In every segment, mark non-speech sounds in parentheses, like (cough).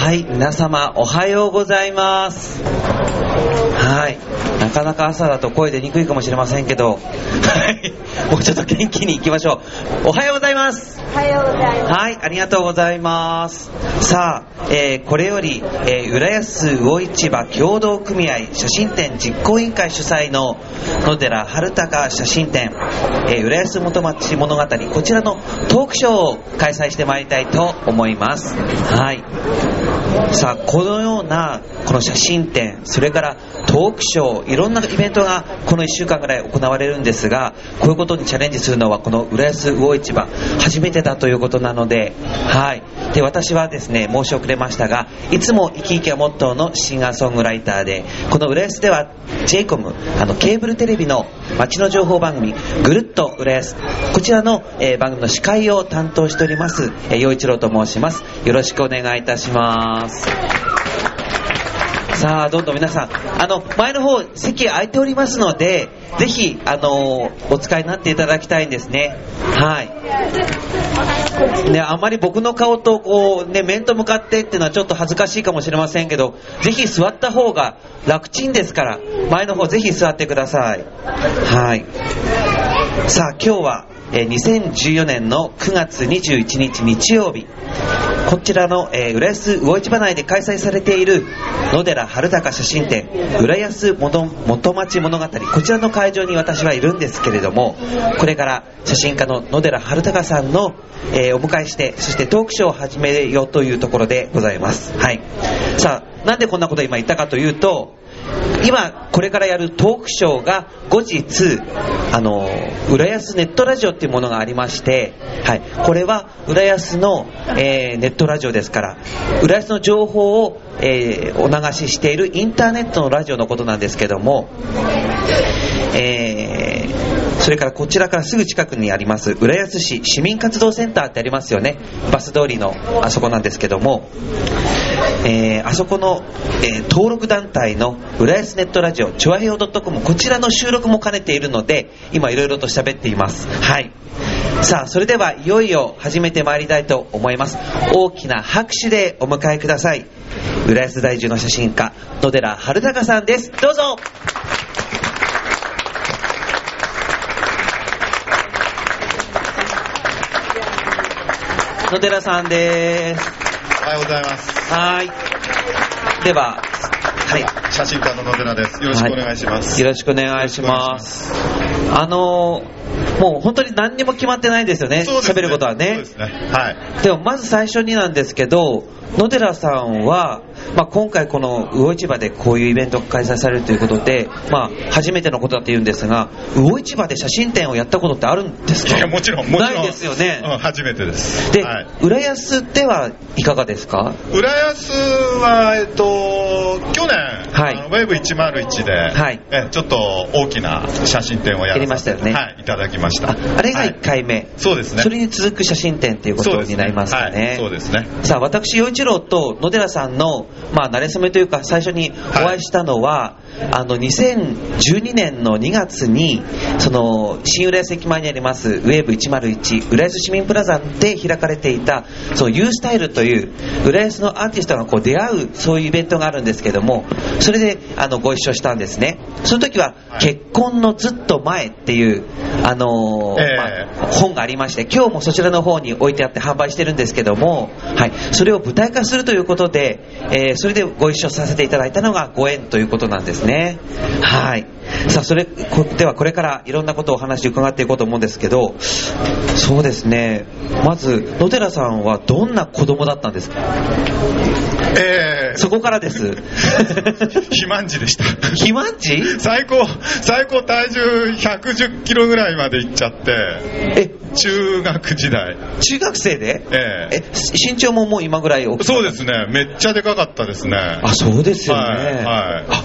はい、皆様おはようございます。はい、なかなか朝だと声出にくいかもしれませんけど、はい、もうちょっと元気に行きましょう。おはようございます。おはようございます。はい、ありがとうございます。さあ、えーこれより、えー浦安魚市場協同組合写真展実行委員会主催の野寺春高写真展、えー浦安元町物語、こちらのトークショーを開催してまいりたいと思います。はい。さあ、このような、この写真展、それからトークショー、いろんなイベントがこの1週間ぐらい行われるんですが、こういうことにチャレンジするのは、この浦安魚市場、初めてだということなので、はい。で、私はですね、申し遅れましたが、いつも生き生きがモットーのシンガーソングライターで、この浦安では JCOM、あの、ケーブルテレビの街の情報番組、ぐるっと浦安、こちらの、えー番組の司会を担当しております、えー一郎と申します。よろしくお願いいたします。さあ、どんどん皆さん、あの、前の方、席空いておりますので、ぜひ、あの、お使いになっていただきたいんですね。はい。ね、あまり僕の顔と、こう、ね、面と向かってっていうのはちょっと恥ずかしいかもしれませんけど、ぜひ座った方が楽ちんですから、前の方ぜひ座ってください。はい。さあ、今日は、2014年の9月21日日曜日、こちらの、浦安魚市場内で開催されている野寺春高写真展浦安元町物語。こちらの会場に私はいるんですけれどもこれから写真家の野寺春高さんの、お迎えしてそしてトークショーを始めようというところでございます。はい。さあなんでこんなこと今言ったかというと今これからやるトークショーが後日あの浦安ネットラジオっていうものがありまして、はい、これは浦安の、えーネットラジオですから浦安の情報を、えーお流ししているインターネットのラジオのことなんですけども、えーそれからこちらからすぐ近くにあります浦安市市民活動センターってありますよねバス通りのあそこなんですけどもえーあそこの、えー登録団体の浦安ネットラジオ、チョアヘオ .com、こちらの収録も兼ねているので、今いろいろと喋っています。はい。さあ、それではいよいよ始めてまいりたいと思います。大きな拍手でお迎えください。浦安在住の写真家、野寺春高さんです。どうぞ野寺さんです。おはようございます。はい。では、はい。写真家の野寺です。よろしくお願いします。はいよろしくお願いします。あのーもう本当に何にも決まってないんですよね。そうですね喋ることはねそうで。すね。はい。でもまず最初になんですけど、野寺さんは、まあ、今回この魚市場でこういうイベントが開催されるということで、まあ、初めてのことだと言うんですが、魚市場で写真展をやったことってあるんですか？いや、もちろん。ないですよね。うん、初めてです。で、はい。浦安ではいかがですか？浦安は、えっと、去年、はいウェブ101で、はいえちょっと大きな写真展をやりましたよねはい、いただきました。ああれがはい1回目、そうですね。それに続く写真展ということになりますかね。はい、そうですね。さあ、私、陽一郎と野寺さんの、まあ、慣れ初めというか、最初にお会いしたのは、あの、2012年の2月に、その、新浦安駅前にあります、ウェーブ101、浦安市民プラザで開かれていた、その、ユースタイルという、浦安のアーティストがこう出会う、そういうイベントがあるんですけども、それで、あの、ご一緒したんですね。その時は、はい結婚のずっと前っていう、あのまあ本がありまして、今日もそちらの方に置いてあって販売してるんですけども、はい、それを舞台化するということで、えーそれでご一緒させていただいたのがご縁ということなんですね。はい。さあ、それ、こではこれからいろんなことをお話伺っていこうと思うんですけど、そうですね、まず、野寺さんはどんな子供だったんですか？えそこからです。ー、(laughs) 肥満児でした。肥満児？最高、最高体重110キロぐらいまでいっちゃって、え、中学時代。中学生で？えええ、身長ももう今ぐらい大きそうですね、めっちゃでかかったですね。あ、そうですよね。はいはいあ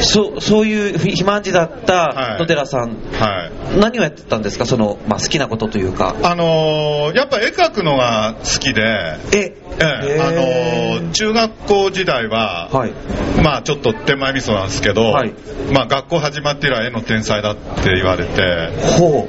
そう、そういう肥満児だったはい野寺さん、はい。何をやってたんですか？その、まあ、好きなことというか。あのーやっぱ絵描くのが好きで、え、ええあのー中学校時代は、はい。まあちょっと手前味噌なんですけど、はいまあ学校始まって以来絵の天才だって言われて。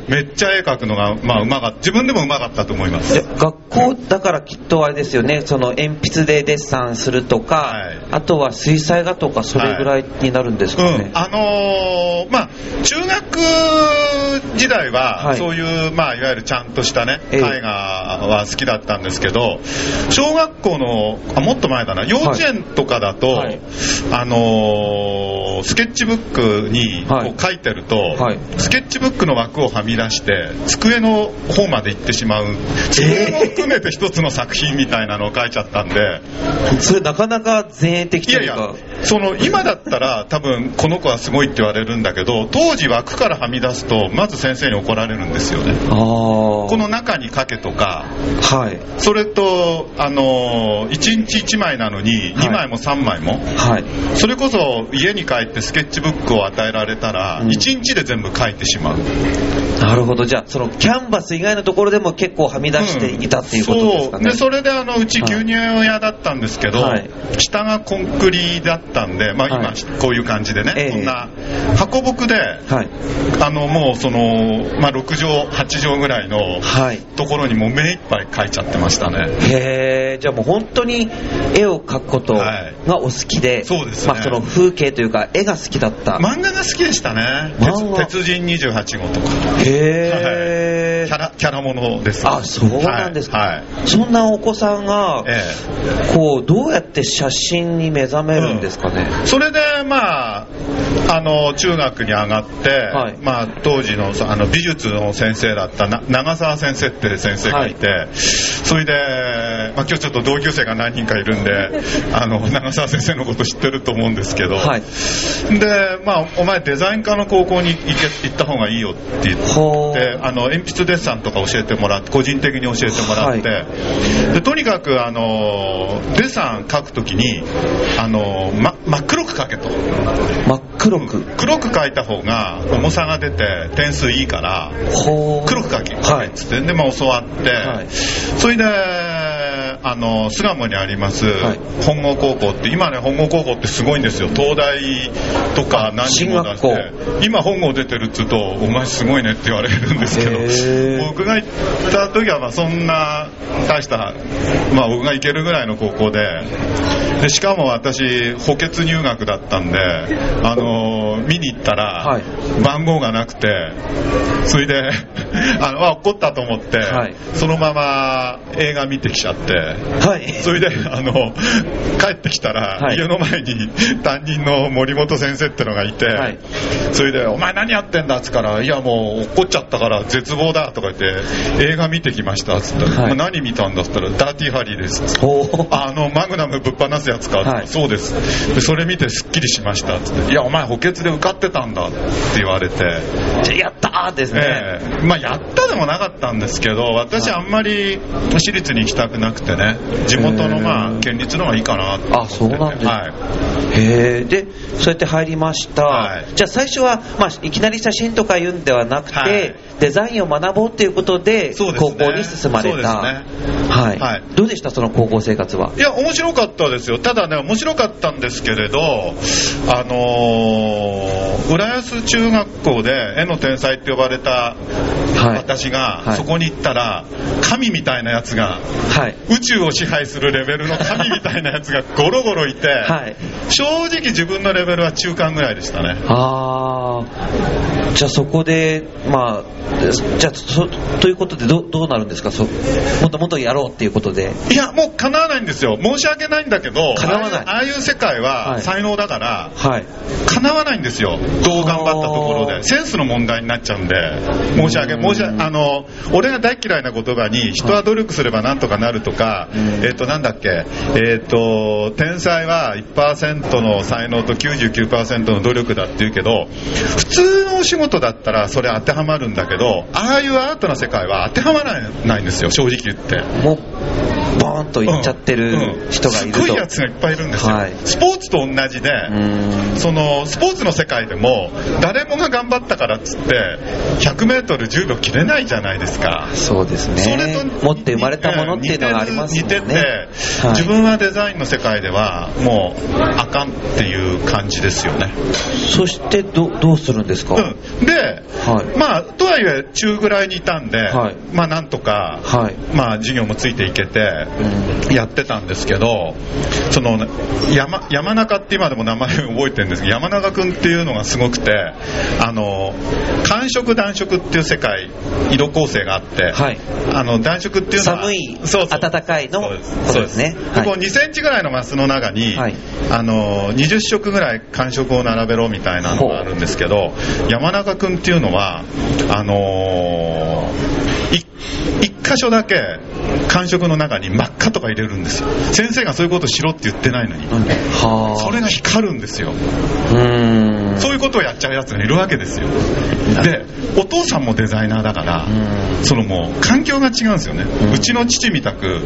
めっちゃ絵描くのが、まあうまかった。自分でもうまかったと思います。で学校だからきっとあれですよね、その鉛筆でデッサンするとか、はいあとは水彩画とか、それぐらいになるんですかね。うん、あのーまあ、中学時代は、はい。そういう、まあ、いわゆるちゃんとしたね、ええ。絵画は好きだったんですけど、小学校の、あもっと前だな、幼稚園とかだと、はい。あのースケッチブックにこはい。う書いてると、はい。スケッチブックの枠をはみ出して、机の方まで行ってしまう、それも含めて一つの作品みたいなのを書いちゃったんで、それなかなか前衛的いやいうといか。や、その今だったら多分この子はすごいって言われるんだけど、当時枠からはみ出すと、まず先生に怒られるんですよね。この中に書けとか、はい。それと、あのー、1日1枚なのに、はい2枚も3枚も、はい。それこそ家に帰ってスケッチブックを与えられたら、うん1日で全部書いてしまう。なるほど。じゃあ、そのキャンバス以外のところでも結構はみ出していたっていうことですかね。そうでそれであのうちはい牛乳屋だったんですけど、はい下がコンクリだったんで、まあ、今、はいこういう感じでね、ええこんな箱僕で、はい。あのもうその、まあ、6畳、8畳ぐらいのはい。ところにもう目いっぱい描いちゃってましたね。へえ、じゃあもう本当に絵を描くことがお好きで、そうですねまあその風景というか絵が好きだった。漫画が好きでしたね。鉄鉄人28号とか。へえ、キャラ、キャラものです。あ、そうなんですか。はい。はいそんなお子さんが、えこう、どうやって写真に目覚めるんですかね。えそれで、まあ、あの、中学に上がって、はい。まあ、当時の、あの、美術の先生だったな長澤先生って先生がいて、それで、まあ、今日ちょっと同級生が何人かいるんで、(laughs) あの、長澤先生のこと知ってると思うんですけど、はい。で、まあ、お前デザイン科の高校に行け行った方がいいよって言って、あの鉛筆デッサンとか教えてもらって個人的に教えてもらって、はでとにかくあのデッサン描くときにあの、ま、真っ黒く描けと。真っ黒く。黒く描いた方が重さが出て点数いいから。黒く描けはい。っつって。で、まあ、教わって、はい。それであの巣鴨にあります、はい。本郷高校って今ね本郷高校ってすごいんですよ。東大とか何人も出し進て今本郷出てるっつうとお前すごいねって言われるんですけど僕が行った時はまあそんな大した、まあ、僕が行けるぐらいの高校ででしかも私補欠入学だったんで、あの見に行ったら、はい。番号がなくてそれで (laughs) あのあ怒ったと思って、はい。そのまま映画見てきちゃってはい。それであの帰ってきたら、はい家の前に担任の森本先生ってのがいて、はいそれで「お前何やってんだ」っつったから「いやもう怒っちゃったから絶望だ」とか言って「映画見てきました」っつったら、はい何見たんだ」っつったら「ダーティーハリーです」。あのマグナムぶっ放すやつか、はいそうですでそれ見てすっきりしましたっつって「いやお前補欠で受かってたんだ」って言われて、やったーですね。ええまあやったでもなかったんですけど私あんまり私立に行きたくなくてね地元のまあ県立の方がいいかなと思ってあそうなんですかはいへえ。で、そうやって入りました。はいじゃあ最初は、まあ、いきなり写真とか言うんではなくて、はいデザインを学ぼうっていうことで、高校に進まれた。そうですねはい、はいどうでした？その高校生活は。いや、面白かったですよ。ただね、面白かったんですけれど、あのー浦安中学校で絵の天才って呼ばれたはい。私が、はいそこに行ったら、神みたいなやつが、はい。宇宙を支配するレベルの神みたいなやつがゴロゴロいて、はい。正直自分のレベルは中間ぐらいでしたね。あーじゃあそこで、まあ、じゃあそ、ということでどどうなるんですか？そもっともっとやろうっていうことで。いや、もう叶わないんですよ。申し訳ないんだけど、叶わない。ああいう世界ははい。才能だから、はい。叶わないんですよ、どう頑張ったところはあで、センスの問題になっちゃうんで、申し訳、うん。申し訳あの俺が大嫌いな言葉に、人は努力すればなんとかなるとか、うん。えっ、と、なんだっけ、えっ、と、天才は1%の才能と99%の努力だって言うけど、普通のお仕事だったらそれ当てはまるんだけど、ああいうアートな世界は当てはまらないんですよ、正直言って。もう、ボーンといっちゃってる人がいると、すごいやつがいっぱいいるんですよ、はい。スポーツと同じで、うん。そのスポーツの世界でも誰もが頑張ったからっつって 100m10 秒切れないじゃないですか。そうですそれねと持って生まれたものっていうのがありますね。似てて、はい。自分はデザインの世界ではもうあかんっていう感じですよね、そしてどどうするんですか、うん、で、はい。まあとはいえ中ぐらいにいたんで、はい。まあなんとか、はい。まあ授業もついていけてうんやってたんですけどその山山中って今でも名前覚えてるんですけど山中君っていうのがすごくてあの寒色暖色っていう世界色構成があって、はい。あの暖色っていうのは寒いそうそう。暖かいのそうです。ね。こう2センチぐらいのマスの中に、はい。あの20色ぐらい寒色を並べろみたいなのがあるんですけど山中君っていうのはあのーい一箇所だけ寒色の中に真っ赤とか入れるんですよ。先生がそういうことしろって言ってないのに。はあ。それが光るんですよ。そういうことをやっちゃうやつがいるわけですよ。でお父さんもデザイナーだからうん。そのもう環境が違うんですよね、うちの父みたく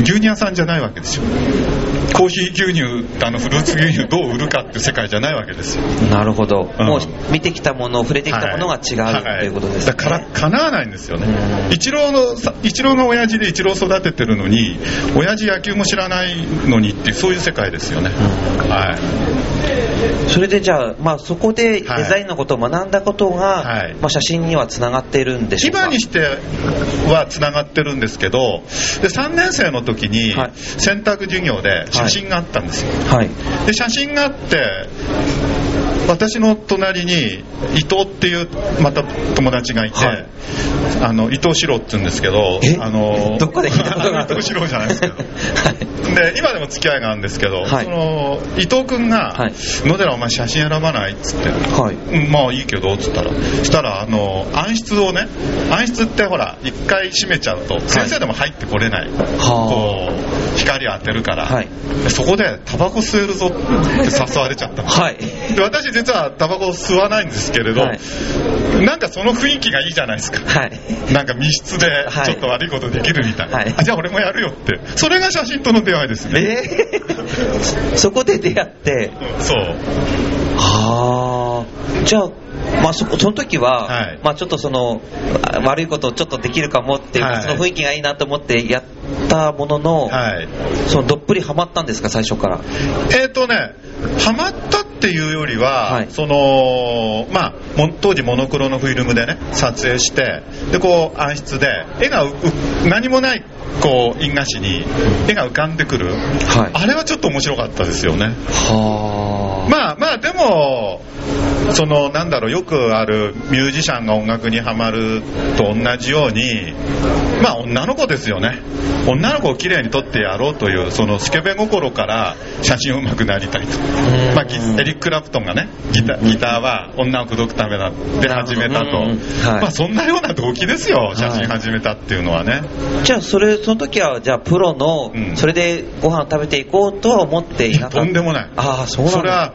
牛乳屋さんじゃないわけですよ。コーヒー牛乳あのフルーツ牛乳どう売るかっていう世界じゃないわけですよ。なるほど、んもう見てきたもの触れてきたものが違う、はいということですねだから叶わないん。ですよねうんイチローのさイチローが親父でイチロー育ててるのに親父野球も知らないのにってそういう世界ですよね、はい。それでじゃあ、まあ、そこでデザインのことを学んだことが、はい。まあ、写真にはつながっているんでしょうか？今にしてはつながってるんですけどで3年生の時にはい。選択授業で写真があったんですよ、はい。で写真があって私の隣に伊藤っていうまた友達がいて、はい。あの伊藤四郎って言うんですけどえ？あのどっかで聞いたこと (laughs) 伊藤四郎じゃないですけど。(laughs) はい。で今でも付き合いがあるんですけど、はい。その伊藤君がはい「野寺お前写真選ばない?」っつって。まあいいけどっつったら。したらあの暗室をね暗室ってほら一回閉めちゃうと先生でも入ってこれない、こう光当てるから、そこでタバコ吸えるぞって誘われちゃったの。はい。で私実はタバコ吸わないんですけれど、はい。なんかその雰囲気がいいじゃないですか。はい。なんか密室ではい。ちょっと悪いことできるみたいな、はい。あじゃあ俺もやるよって。それが写真との出会いですね。えー。そこで出会って。そう。はあじゃあまあ、そその時は、はい。まあ、ちょっとそのあ悪いことをちょっとできるかもっていう、はい。その雰囲気がいいなと思ってやったものの、はい。そのどっぷりハマったんですか最初から？えっ、とねハマったっていうよりは、はい。そのまあも当時モノクロのフィルムでね撮影してでこう暗室で絵が何もないこう印画紙に絵が浮かんでくる、はい。あれはちょっと面白かったですよね。はあまあまあでもそのなんだろうよくあるミュージシャンが音楽にはまると同じようにまあ女の子ですよね。女の子をきれいに撮ってやろうというそのスケベ心から写真上手くなりたいと、ん。まあ、ギエリック・クラプトンがねギタギターは女を口説くためだって始めたと、はい。まあそんなような動機ですよ写真始めたっていうのはね、じゃあそれその時はじゃあプロの、うんそれでご飯を食べていこうとは思っていなかったとんでもないああそうなんだそれは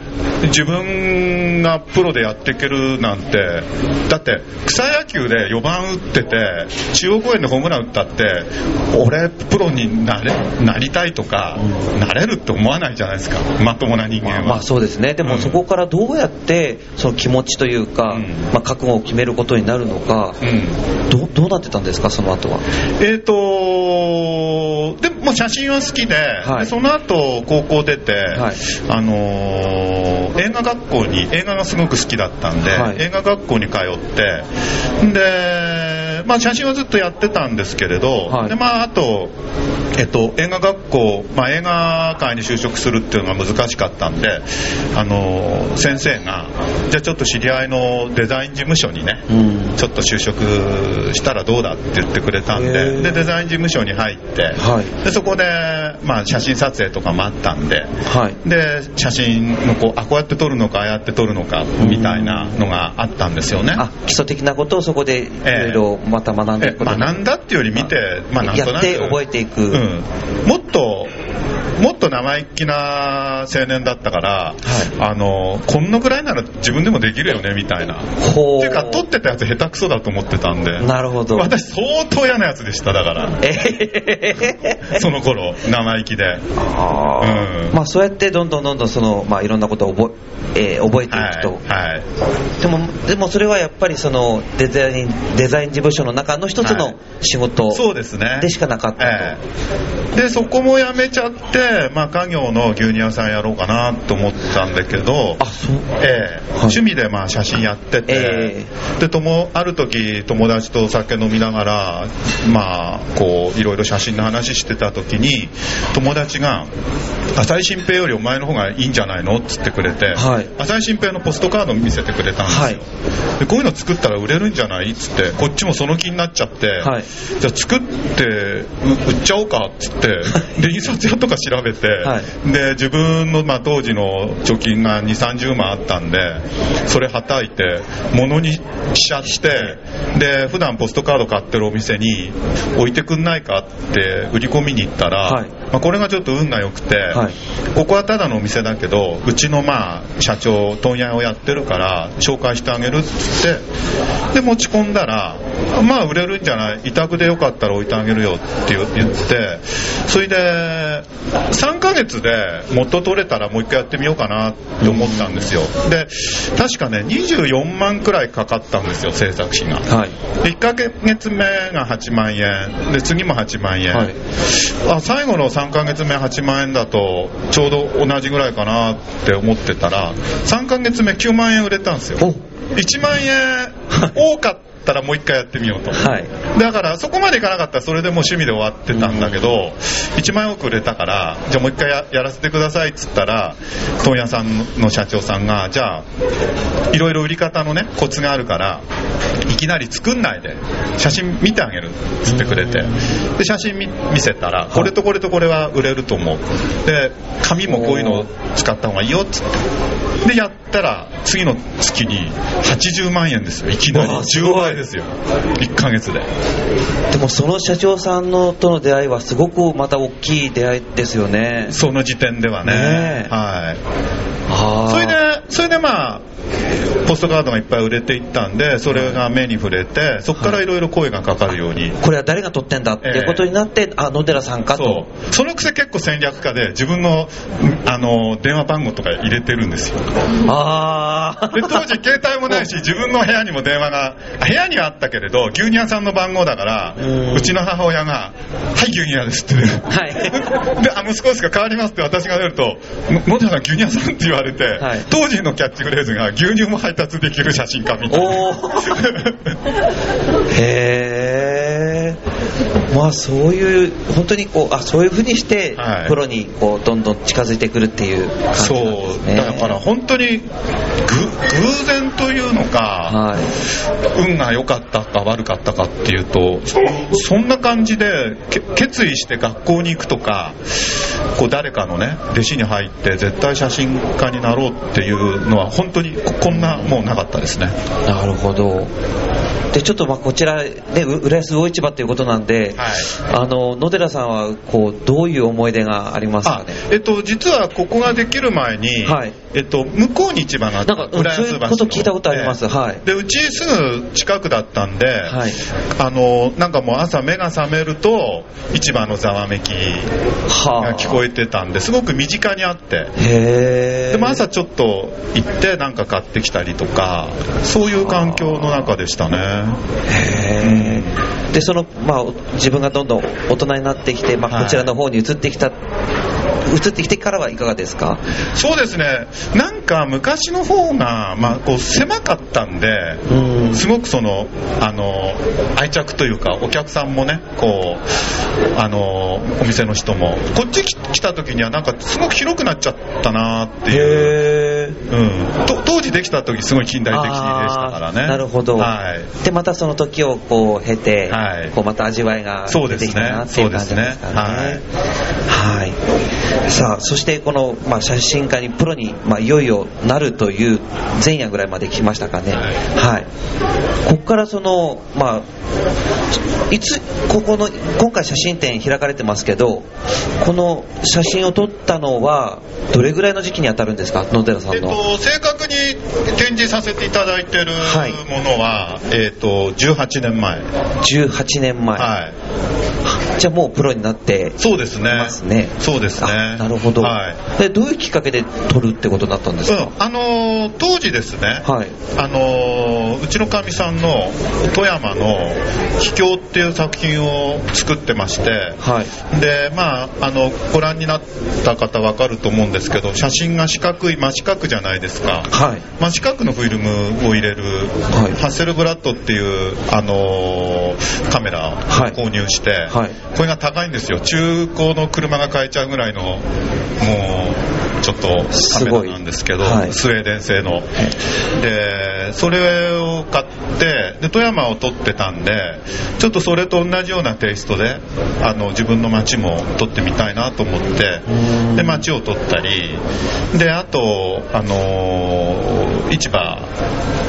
自分がプロでやっていけるなんて。だって草野球で4番打ってて中央公園でホームラン打ったって俺プロになれなりたいとか、なれるって思わないじゃないですか。まともな人間は、まあ、まあそうですね。でもうん。そこからどうやってその気持ちというか、うん。まあ、覚悟を決めることになるのか、うん。どどうなってたんですかその後は？えーとでも写真は好きで,、はい。でその後高校出て、はい。あのー映画学校に映画がすごく好きだったんで、はい。映画学校に通ってで、まあ、写真はずっとやってたんですけれど、はい。でまあ、あと、えっと、映画学校、まあ、映画界に就職するっていうのが難しかったんで、あのー先生がじゃあちょっと知り合いのデザイン事務所にね、うん。ちょっと就職したらどうだって言ってくれたんへでー。でデザイン事務所に入って、はい。でそこで、まあ、写真撮影とかもあったんではい。で写真のこうあこうやって撮るのかああやって撮るのかみたいなのがあったんですよね。あ基礎的なことをそこでいろいろまた学んでいえくことに学んだっていうより見て、まあ、なんとなく。やって覚えていく。うん、もっともっと生意気な青年だったから、あのこんなぐらいなら自分でもできるよねみたいな。ほっていうか撮ってたやつ下手くそだと思ってたんで。なるほど。私相当嫌なやつでしただから。えーその頃生意気で。あー。うん。まあそうやってどんどんどんどんその、まあ、いろんなことを覚え,、えー覚えていくと、はい、はい。でもでもそれはやっぱりそのデザインデザイン事務所の中の一つはのい。仕事そうですね。でしかなかったと、ええ。でそこも辞めちゃって、まあ、家業の牛乳屋さんやろうかなと思ったんだけどあそう。ええ。趣味でまあ写真やってて、えでともある時友達とお酒飲みながらまあこういろいろ写真の話してた時に友達が「浅井新平よりお前の方がいいんじゃないの?」っつってくれて、はい浅井新平のポストカード見せてくれたんですよ、はい。でこういうの作ったら売れるんじゃない？っつってこっちもその気になっちゃって、はいじゃあ作ってう売っちゃおうか？っつってで印刷屋とか調べて、はで自分の、まあ、当時の貯金が2 3 0万あったんでそれはたいて物にしちゃってで普段ポストカード買ってるお店に置いてくんないかって売り込みに行ったら、はい。まあ、これがちょっと運が良くて、はい。ここはただのお店だけどうちのまあ社長問屋をやってるから紹介してあげるっつってで持ち込んだらまあ売れるんじゃない委託でよかったら置いてあげるよって言ってそれで3ヶ月で元取れたらもう一回やってみようかなって思ったんですよ。で確かね24万くらいかかったんですよ制作費が。はい。1ヶ月目が8万円。で次も8万円、はい。あ最後の3ヶ月目8万円だとちょうど同じぐらいかなって思ってたら3ヶ月目9万円売れたんですよ。お。1万円多かったらもう一回やってみようと。はい。だからそこまでいかなかったらそれでもう趣味で終わってたんだけど1万円多く売れたからじゃあもう一回ややらせてくださいっつったら問屋さんの社長さんがじゃあいろいろ売り方のねコツがあるからいきなり作んないで写真見てあげるっつってくれて。で写真見見せたらこれとこれとこれは売れると思う。で紙もこういうのを使った方がいいよっつって。でやったら次の月に80万円ですよいきなり。わあすごい。10倍ですよ。1ヶ月で。でもその社長さんのとの出会いはすごくまた大きい出会いですよね。その時点ではね。ねえ。はい。それでそれでまあポストカードがいっぱい売れていったんでそれが目に触れてそこからいろいろ声がかかるように、これは誰が撮ってんだっていうことになって、あ野寺さんかそとう。そのくせ結構戦略家で自分のあの電話番号とか入れてるんですよ。ああで当時携帯もないし (laughs) 自分の部屋にも電話が部屋にはあったけれど牛乳屋さんの番号だからうん。うちの母親が「はい牛乳屋です」ってはい。(laughs) で、あ、息子ですか？変わりますって私が出ると、の野寺さん牛乳屋さんって言われて、はい。当時のキャッチフレーズが牛乳も配達できる写真家みたいな。おー。へえまあそういう本当にこうあそういうふうにして、はい。プロにこうどんどん近づいてくるっていう感じなんそですね。う、だから本当にぐ偶然というのか、はい。運が良かったか悪かったかっていうと、そんな感じでけ決意して学校に行くとか、こう誰かのね、弟子に入って絶対写真家になろうっていうのは本当にここんなもうなかったですね。なるほど。でちょっとまあこちらねう浦安魚市場ということなんで、はい。あの野寺さんはこうどういう思い出がありますかあねえっと、実はここができる前に、はい。えっと、向こうに市場があったなんかうんそういうこと聞いたことあります。はい。でうちすぐ近くだったんで、はい。あのなんかもう朝目が覚めると市場のざわめきはが聞こえてたんですごく身近にあって。へえ。でも朝ちょっと行ってなんか買ってきたりとかそういう環境の中でしたね。へーでその、まあ、自分がどんどん大人になってきて、まあ、はい。こちらの方に移ってきた、移ってきてからはいかがですか？そうですね。なんか昔の方が、まあ、こう狭かったんで、うん。すごくそのあの愛着というかお客さんもねこうあのお店の人もこっち来来た時にはなんかすごく広くなっちゃったなっていう、へうん、と当時できた時すごい近代的でしたからね。なるほど、はい。でまたその時をこう経て、はい。こうまた味わいが出てきたなっていう感じですかね。はい、さあそしてこの、まあ、写真家にプロに、まあ、いよいよなるという前夜ぐらいまで来ましたかね。はい。こかからその、まあ、いつ、ここの、今回写真展開かれてますけど、この写真を撮ったのは、どれぐらいの時期に当たるんですか、野寺さんの。えっと、正確に展示させていただいてるものは、えっと、18年前。18年前。はい。じゃあもうプロになってそうですね。そうですね。あなるほど、はい。でどういうきっかけで撮るってことになったんですか、うん、あのー当時ですね、はい。あのーうちのかみさんの富山の「秘境」っていう作品を作ってましてはい。でまああのご覧になった方わかると思うんですけど写真が四角い真四角じゃないですかはい。真四角のフィルムを入れる、はいハッセルブラッドっていう、あのーカメラをはい購入して、はいこれが高いんですよ。中古の車が買えちゃうぐらいのもうちょっとカメラなんですけど、はい。スウェーデン製の。でそれを買ってで富山を撮ってたんでちょっとそれと同じようなテイストであの自分の街も撮ってみたいなと思ってで街を撮ったりであとあの市場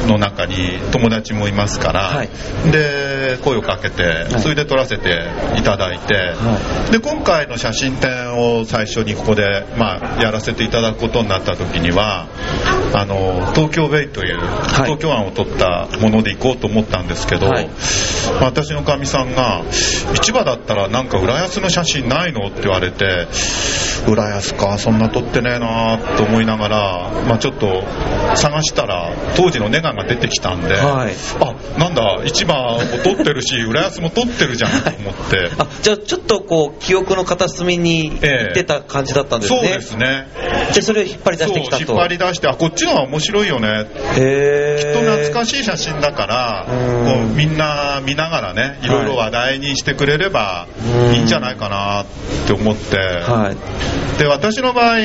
の中に友達もいますから、はい。で声をかけてい。それで撮らせていただいて、はで今回の写真展を最初にここで、まあ、やらせていただくことになった時にはあの東京ベイという、東京湾を撮ったもので行こうと思ったんですけど、私のかみさんが市場だったらなんか浦安の写真ないのって言われて浦安かそんな撮ってねえなと思いながら、まあ、ちょっと探したら当時のネガが出てきたんで、はい。あなんだ市場も撮ってるし (laughs) 浦安も撮ってるじゃんと思って。あじゃあちょっとこう記憶の片隅にええ。出た感じだったんですね、そうですね。でそれを引っ張り出してきたと。そう引っ張り出してあこっちの方が面白いよね。へきっえと懐かしい写真だからうん。こうみんな見ながらねいろいろ話題にしてくれればうんいいんじゃないかなって思って、はいで私の場合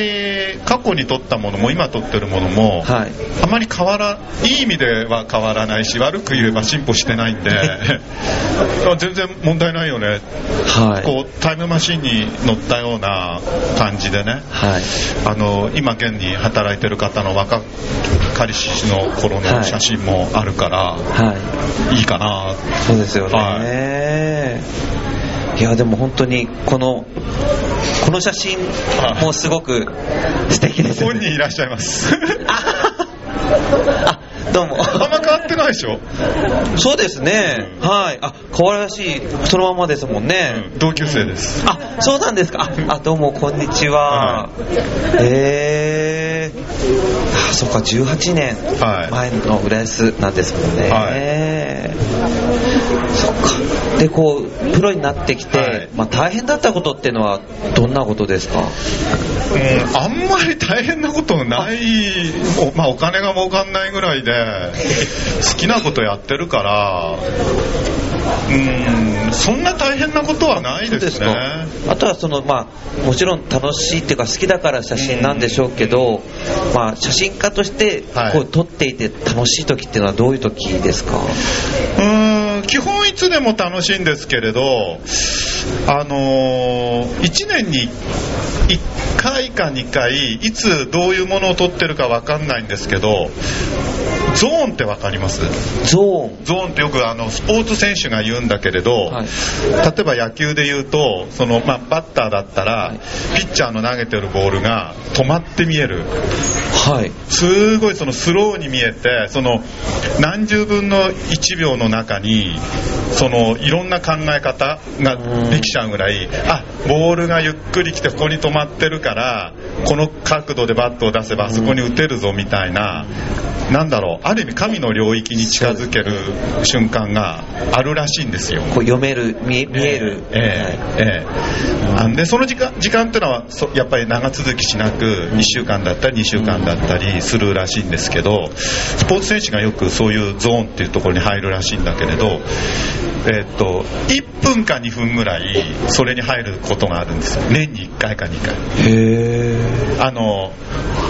過去に撮ったものも今撮ってるものも、はい。あまり変わらいい意味では変わらないし悪く言えば進歩してないんで (laughs) あ全然問題ないよね、はい。こうタイムマシンに乗ったような感じでね。はい。あの今現に働いてる方の若かりしの頃の写真もあるから、はい。い、いかな。そうですよね、、はいやでも本当にこのこの写真はい。もすごく素敵ですよね。本人いらっしゃいます。あどうも。あんま変わってないでしょ、そうですね、うん。はい。あ可愛らしいそのままですもんね、うん。同級生です、あそうなんですか。ああどうもこんにちは。へえあそっか18年はい。前の浦安なんですもんね、はそっかでこうプロになってきて、はい。まあ、大変だったことっていうのはどんなことですか？うん、あんまり大変なことないお,、まあ、お金が儲かんないぐらいで好きなことやってるからうんそんな大変なことはないですね。あとはそのまあもちろん楽しいっていうか好きだから写真なんでしょうけど、まあ写真家としてはい。こう撮っていて楽しい時っていうのはどういう時ですか、うー基本いつでも楽しいんですけれど、あの1年に1回か2回いつどういうものを撮ってるか分かんないんですけどゾーンって分かります？ゾーン。ゾーンってよくあのスポーツ選手が言うんだけれど、はい。例えば野球で言うとその、まあ、バッターだったら、はい。ピッチャーの投げてるボールが止まって見える。はい。すごいそのスローに見えてその何十分の1秒の中にそのいろんな考え方ができちゃうぐらいあボールがゆっくり来てここに止まってるからこの角度でバットを出せばあそこに打てるぞみたいななんだろうある意味神の領域に近づける瞬間があるらしいんですよ。こう読める見える、えええんでその時間時間っていうのはそやっぱり長続きしなく1週間だったり2週間だったりするらしいんですけどスポーツ選手がよくそういうゾーンっていうところに入るらしいんだけれど、えっと1分か2分ぐらいそれに入ることがあるんです。よ年に1回か2回。あの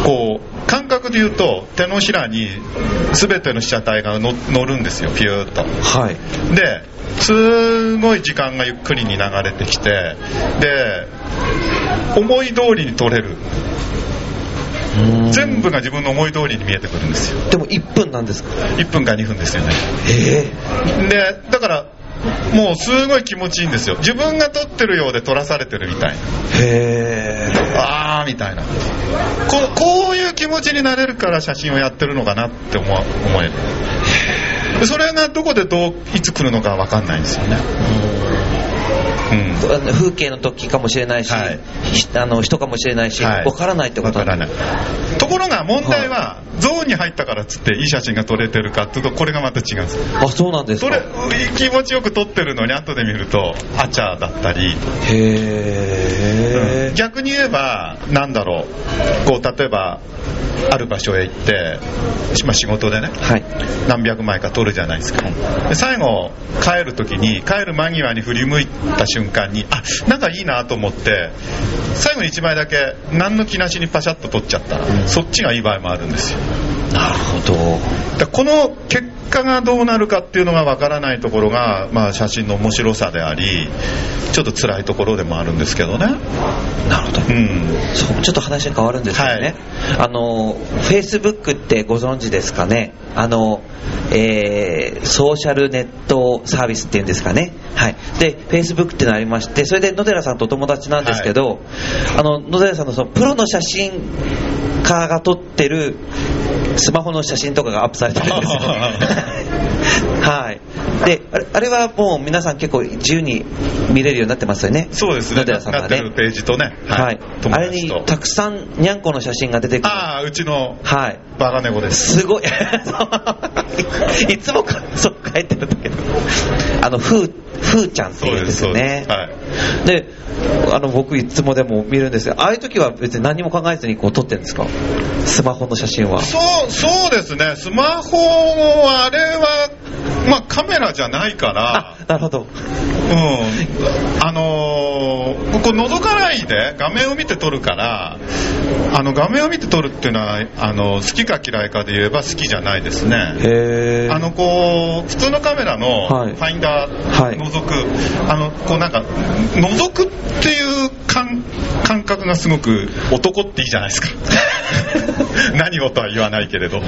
こう感覚で言うと手のひらに全ての被写体がの乗るんですよピューッと。はい。ですごい時間がゆっくりに流れてきてで思い通りに撮れる。うん。全部が自分の思い通りに見えてくるんですよ。でも1分なんですか？1分か2分ですよね。えでだからもうすごい気持ちいいんですよ。自分が撮ってるようで撮らされてるみたいな。えへえあーみたいな。ここういう気持ちになれるから写真をやってるのかなって思わ思える。でそれがどこでどういつ来るのか分かんないんですよねうん。風景の時かもしれないし、はい。ひあの人かもしれないし、はい。わからないってことわからない。ところが問題は、ゾーンに入ったからっつっていい写真が撮れてるかっていうとこれがまた違うんです。あそうなんですか。それ気持ちよく撮ってるのに後で見るとアチャーだったり、へえ、逆に言えばなんだろう。こう例えばある場所へ行って、まあ、仕事でねはい。何百枚か撮るじゃないですか、で最後帰る時に帰る間際に振り向いた瞬間に。あなんかいいなと思って最後に1枚だけ何の気なしにパシャッと撮っちゃった。ら、うん。そっちがいい場合もあるんですよ。なるほど。だこの結果がどうなるかっていうのがわからないところが、まあ、写真の面白さでありちょっと辛いところでもあるんですけどね。なるほど。うん。そうちょっと話変わるんですけどね、あのフェイスブックってご存知ですかね？あの、えーソーシャルネットサービスっていうんですかね？はい。でフェイスブックっていうのがありましてそれで野寺さんとお友達なんですけど、あの野寺さんのそのプロの写真家が撮ってるスマホの写真とかがアップされてるんですよ (laughs) はい。であれはもう皆さん結構自由に見れるようになってますよね。そうですね。野寺さんがね。ページとね、はい、友あれにたくさんにゃんこの写真が出てくる。ああうちのはい。バカ猫です。すごい。(laughs) いつもかそう書いてるんだけど。あのふーふーちゃんっていうんですよね。でであの僕いつもでも見るんですよ。ああいう時は別に何も考えずにこう撮ってるんですか？スマホの写真は。そうそうですね。スマホはあれはまあカメラじゃないから。あなるほど。うん。あのーここ覗かないで画面を見て撮るからあの画面を見て撮るっていうのはあの好きか嫌いかで言えば好きじゃないですね。へえあのこう普通のカメラのはい。ファインダはい。ー覗く、あのこうなんか覗くっていう感感覚がすごく男っていいじゃないですか。(laughs) 何をとは言わないけれど。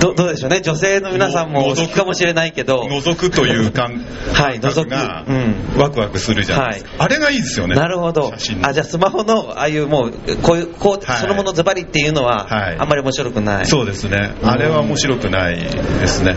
どどうでしょうね。女性の皆さんも好きかもしれないけど。覗くという感 (laughs) はい感覚が覗くワクワクするじゃないですか、あれがいいですよね。なるほど。あじゃあスマホのああいうもうこういうこう、はい。そのものズバリっていうのは、はい。あんまり面白くない。そうですね。あれは面白くないですね。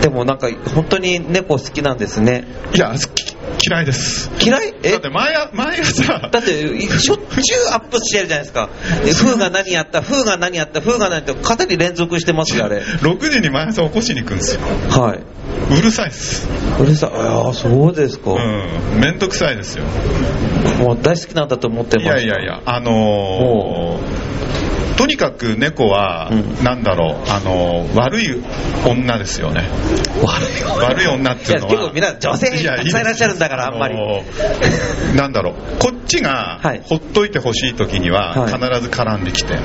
でもなんか本当に猫好きなんですね。いやき嫌いです。嫌い？え？だって毎朝毎朝。だってしょっちゅうアップしてるじゃないですか。でフーが何やった？フーが何やった？フーが何やった？かなり連続してますよあれ6時に毎朝起こしに行くんですよはいうるさいですうるさいああそうですか、うん面倒くさいですよもう大好きなんだと思っていますやいやいやあのーとにかく猫は、うん。なんだろう、あのー悪い女ですよね。悪い悪い女っていうのは。いや結構みんな女性たくさんいらっしゃるんだからあんまり。なんだろう。こっちがはい。ほっといてほしい時にははい。必ず絡んできて、は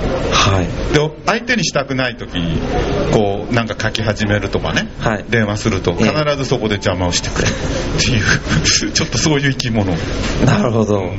い。で相手にしたくない時にこうなんか書き始めるとかね、はい。電話するとええ。必ずそこで邪魔をしてくれ。っていう (laughs) ちょっとそういう生き物。なるほど、(laughs)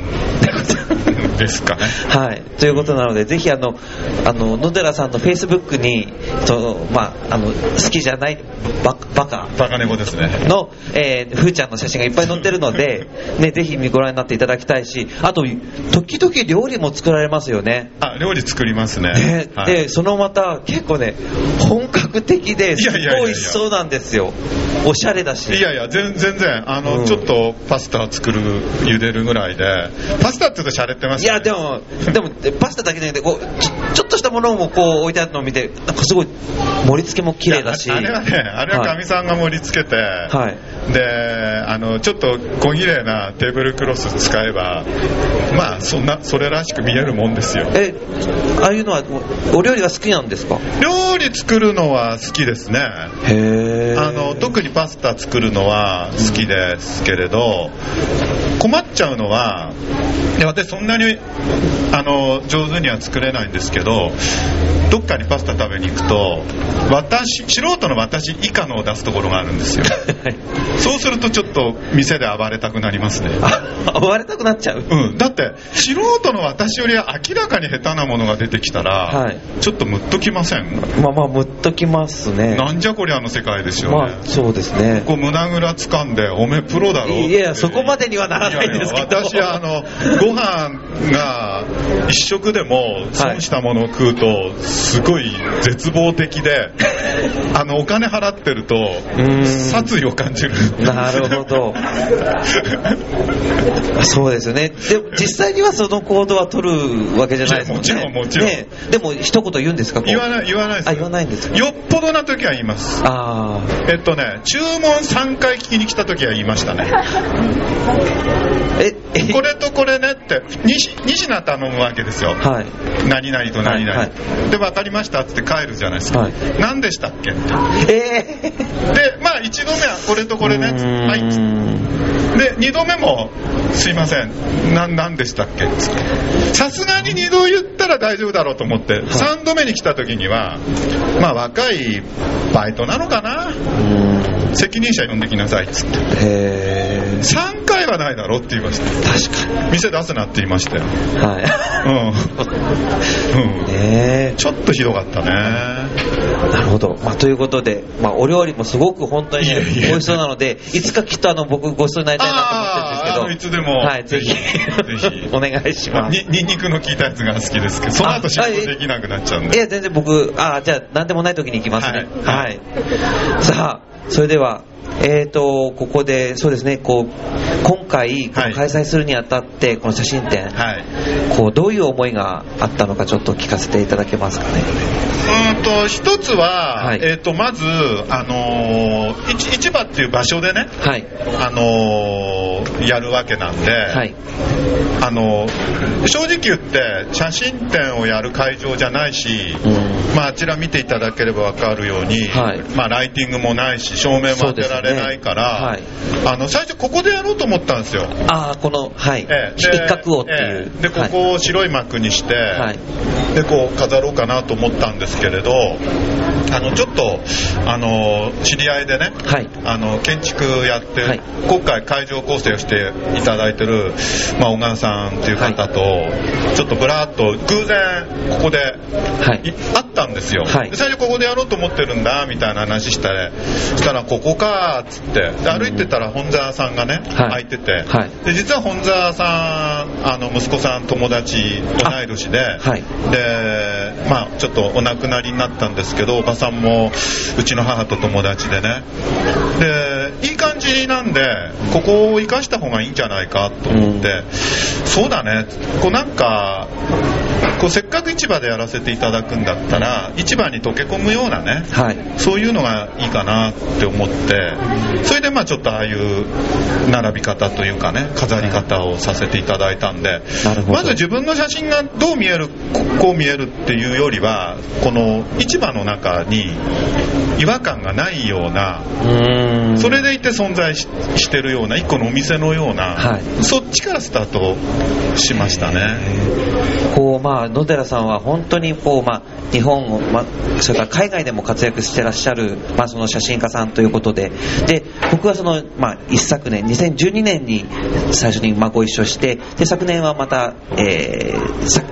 ですかね。はい、ということなので、ぜひあの、あの野寺さんのフェイスブックに、そのまあ、あの好きじゃないババカ。バカ猫ですね。の、えー、ふーちゃんの写真がいっぱい載ってるので、(laughs) ね、ぜひご覧になっていただきたいし、あと、時々料理も作られますよね。あ料理作りますね。ね。はい。で、そのまた結構ね、本格的で、すごい美味しそうなんですよ。おしゃれだし。いやいや全全然。あの、うん。ちょっとパスタ作る茹でるぐらいで。パスタって言うと洒落てますいやでも、でもパスタだけじゃなくてこうちょ、ちょっとしたものもこう置いてあるのを見て、なんかすごい盛り付けも綺麗だし、あれはねあれはかみさんが盛り付けて、はい。であのちょっと小綺麗なテーブルクロス使えばまあそんなそれらしく見えるもんですよ。えああいうのはおお料理が好きなんですか？料理作るのは好きですね。へえ。あの特にパスタ作るのは好きですけれど困っちゃうのはで私そんなにあの上手には作れないんですけどどっかにパスタ食べに行くと私素人の私以下のを出すところがあるんですよ。そうするとちょっと店で暴れたくなりますね。あ暴れたくなっちゃう？うん、だって素人の私よりは明らかに下手なものが出てきたら、はい。ちょっとムッときません？まあまあむっときますね。なんじゃこりゃの世界ですよね、まあそうですね。こう胸ぐら掴んでおめえプロだろいやそこまでにはならないんですけど。いやいや私はあのご飯が一食でも損したものを食うとすごい絶望的で (laughs) あのお金払ってると殺意を感じる。なるほど。(laughs) そうですよね。でも実際にはその行動は取るわけじゃないですもんね。もちろんもちろん。ね。でも一言言うんですか言わない言わないです。あ言わないんですか？よっぽどな時は言います。あえっとね注文3回聞きに来た時は言いましたね。(laughs) え？これとこれねって2品頼むわけですよ。はい。何々と何々、はいで分かりましたって帰るじゃないですか、はい。何でしたっけ？ってえー。でまあ1度目はこれとこれね。はい。で2度目もすいません。な何でしたっけ？つってさすがに2度言ったら大丈夫だろうと思って3度目に来た時にはまあ若いバイトなのかな？責任者呼んできなさいっつって。へえ3回はないだろって言いました。確か店出すなって言いましたよ。にはい。うん、うん、ねちょっとひどかったね。えなるほど、まあ、ということで、まあ、お料理もすごく本当にいやいや。美味しそうなのでいつかきっとあの僕ごちそうになりたいなと思ってるんですけど。いつでもはいぜひぜひお願いしますにニンニクの効いたやつが好きですけどその後仕あ事できなくなっちゃうんでいや全然僕あじゃあ何でもない時に行きますねはいはい、さあそれではえーとここでそうですねこう今回開催するにあたってこの写真展、はい。こうどういう思いがあったのかちょっと聞かせていただけますかね。うーんと一つは、はい。えー、とまず、あのー市市場っていう場所でね、はい。あのーやるわけなんで、はい。あのー正直言って写真展をやる会場じゃないし、うん。まあ、あちら見ていただければ分かるように、はい。まあ、ライティングもないし照明も当てられないから、あの最初ここでやろうと思ったんですよ。ああこのはい、ええ。で一角をっていう、ええ。でここを白い幕にして、はい。でこう飾ろうかなと思ったんですけれどあのちょっとあの知り合いでね、はい。あの建築やって、はい。今回会場構成をしていただいてる、まあ、小川さんという方と、ちょっとぶらっと偶然ここではい。いあったんですよ、はい。で最初ここでやろうと思ってるんだみたいな話したらそしたらここかっつって。で歩いてたら本沢さんがね、はい。空いてて、はい。で実は本沢さんあの息子さん友達同い年で、はい。でまあちょっとお亡くなりになったんですけどおばさんもうちの母と友達でね。でいい感じなんでここを生かした方がいいんじゃないかと思って、そうだね。こうなんかこうせっかく市場でやらせていただくんだったら市場に溶け込むようなねはい。そういうのがいいかなって思ってそれでまあちょっとああいう並び方というかね飾り方をさせていただいたんでまず自分の写真がどう見えるここう見えるっていうよりはこの市場の中に違和感がないようなそれでいて存在ししてるような一個のお店のような、はい。そっちからスタートしましたね。こうまああ野寺さんは本当にこうまあ日本を、まあ、それから海外でも活躍してらっしゃる、まあ、その写真家さんということで。で僕はその、まあ、一昨年2012年に最初にまあご一緒してで昨年はまた、えーさ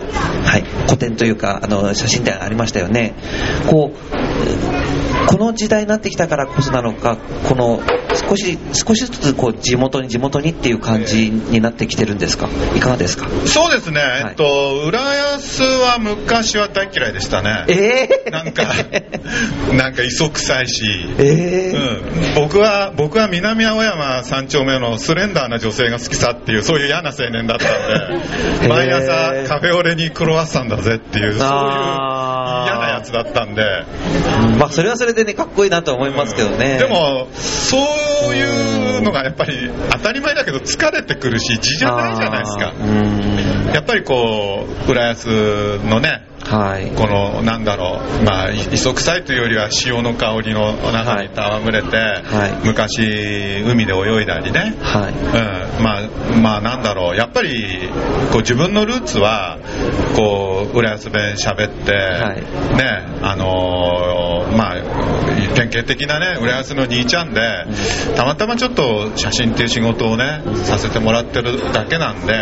はい、個展というかあの写真展ありましたよね。こうこの時代になってきたからこそなのかこの少し少しずつこう地元に地元にっていう感じになってきてるんですか？いかがですか？そうですね、い。えっと、浦安は昔は大嫌いでしたね。ええなんか、(laughs) なんか磯臭いし、ええうん、僕は、僕は南青山三丁目のスレンダーな女性が好きさっていう、そういう嫌な青年だったんで、(laughs) 毎朝カフェオレにクロワッサンだぜっていう、そういう嫌なやつだったんで、まあそれはそれでねかっこいいなと思いますけどね、でも、そういうのがやっぱり当たり前だけど疲れてくるし、字じゃないじゃないですか。やっぱりこう、浦安のね、はい。このなんだろう、まあ、い磯臭いというよりは潮の香りの中に戯れて、はい。昔海で泳いだりね、はい。うん、まあまあなんだろう。やっぱりこう自分のルーツはこう浦安弁喋って、はい。ねあのーまあ典型的なね浦安の兄ちゃんで、たまたまちょっと写真っていう仕事をねさせてもらってるだけなんで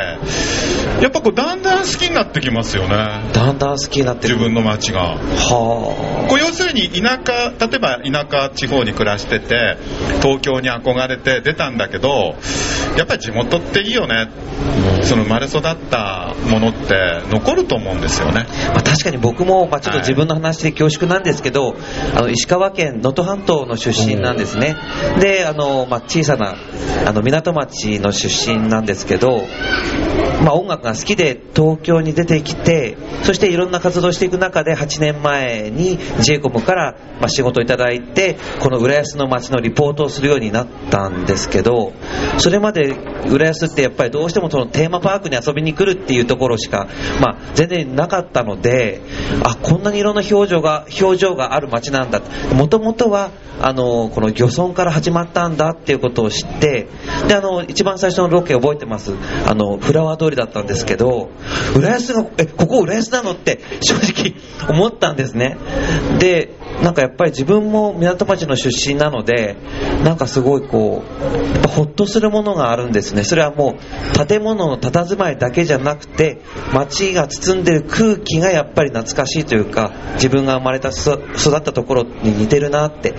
やっぱこうだんだん好きになってきますよね。だんだん好きになってる。自分の街が。はこう要するに田舎例えば田舎地方に暮らしてて東京に憧れて出たんだけどやっぱり地元っていいよね。その生まれ育ったものって残ると思うんですよね。あまあ、確かに僕も、まあ、ちょっと自分の話で恐縮なんですけど、あの石川県能登半島の出身なんですね、であの、まあ、小さなあの港町の出身なんですけど、まあ、音楽が好きで東京に出てきてそしていろんな活動をしていく中で8年前に j コムから、まあ、仕事をいただいてこの浦安の街のリポートをするようになったんですけどそれまで浦安ってやっぱりどうしてもそのテーマパークに遊びに来るっていうところしか、まあ、全然なかったのであこんなにいろんな表情が表情がある街なんだ。もともとはあのこの漁村から始まったんだっていうことを知ってであの一番最初のロケ覚えてます。あのフラワー通りだったんですけど浦安がえここ浦安なのって正直思ったんですね。でなんかやっぱり自分も港町の出身なのでなんかすごいこうほっとするものがあるんですね。それはもう建物の佇まいだけじゃなくて街が包んでる空気がやっぱり懐かしいというか自分が生まれたそ育ったところに似てるなって。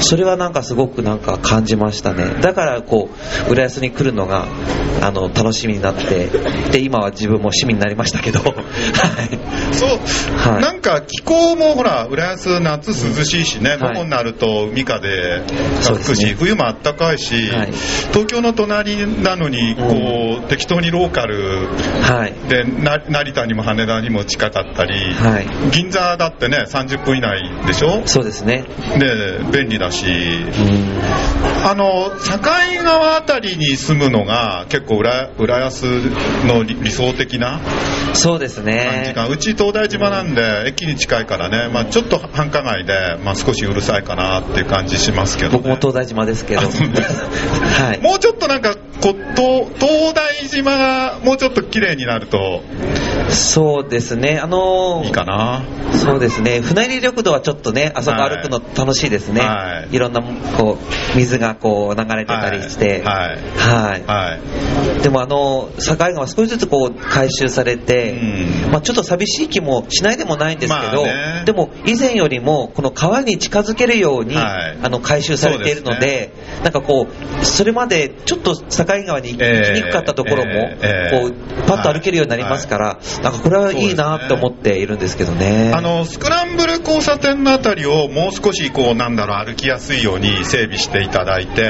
それはなんかすごくなんか感じましたね。だからこう浦安に来るのがあの楽しみになってで今は自分も市民になりましたけど。(laughs) はい。そう、はい。なんか気候もほら浦安夏涼しいしね、はい。午後になると海風が吹くし、冬もあったかいし、はい。東京の隣なのにこう、適当にローカルはい。でな成田にも羽田にも近かったり、はい。銀座だってね30分以内でしょ？そうですね。で便利だし。うん。あの境川あたりに住むのが結構浦浦安の理理想的なそうです感じねがうち東大島なんで駅に近いからね、まあ、ちょっと繁華街で、まあ、少しうるさいかなっていう感じしますけど、ね、僕も東大島ですけど。はい。もうちょっとなんかこ東東大島がもうちょっと綺麗になるとそうですね。あのーいいかな。そうですね。船入り緑道はちょっとねあそこ歩くの楽しいですね、はい。い、ろんなこう水がこう流れてたりして。はい。はい。はい。でもあの境川少しずつこう回収されて、うん。まあ、ちょっと寂しい気もしないでもないんですけど、まあね。でも以前よりもこの川に近づけるように、はい。あの回収されているのでなんかこうそれまでちょっと境川に行きにくかったところも、えーえーこうパッと歩けるようになりますから、なんかこれはいいなと思っているんですけどね。あのスクランブル交差点のあたりをもう少しこうなんだろう歩きやすいように整備していただいて、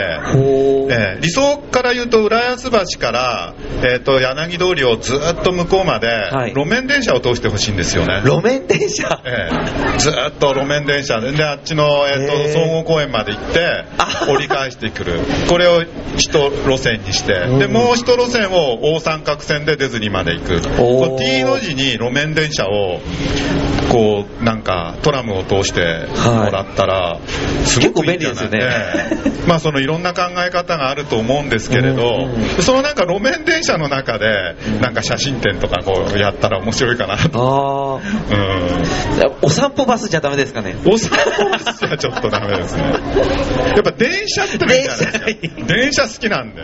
ええ理想から言うと浦安橋から、えー、と柳通りをずっと向こうまで、はい。路面電車を通してほしいんですよね。路面電車？ええ。ずっと路面電車でであっちの、えーと総合公園まで行ってあ。折り返してくる。これを一路線にして。でうん。もう一路線を大三角線で出ずにまで行く。おー。こう T の字に路面電車をこうなんかトラムを通してもらったら、すごくいい便利ですよねまあそのいろんな考え方があると思うんですけれど、そのなんか路面電車の中でなんか写真展とかこうやったら面白いかなと。あうんお散歩バスじゃダメですかねお散歩バスじゃちょっとダメですね。やっぱ電車っていいじゃないですか電車。好きなんで。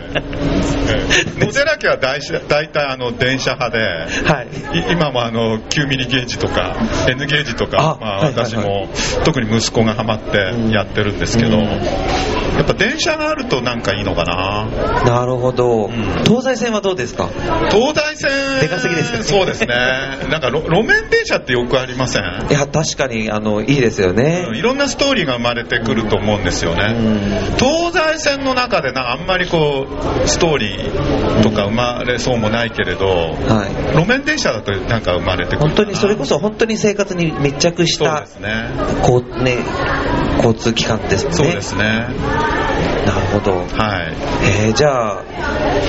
野寺家は大大体あの電車派で、はい今もあの9ミリゲージとか N ゲージとか、まあ、私も特に息子がハマってやってるんですけど、うん。やっぱ電車があるとなんかいいのかな。なるほど、ん。東西線はどうですか？東大線でかすぎですかね。そうですね。(laughs) なんか路路面電車ってよくありません？いや確かにあのいいですよね、いろんなストーリーが生まれてくると思うんですよね。うん。東西線の中でなあんまりこうストーリーとか生まれそうもないけれど、はい。路面電車かだとなんか生まれてくる本当にそれこそ本当に生活に密着したそうですね。ね、交通機関ですね。そうですね。なるほど。はい。えー、じゃあ、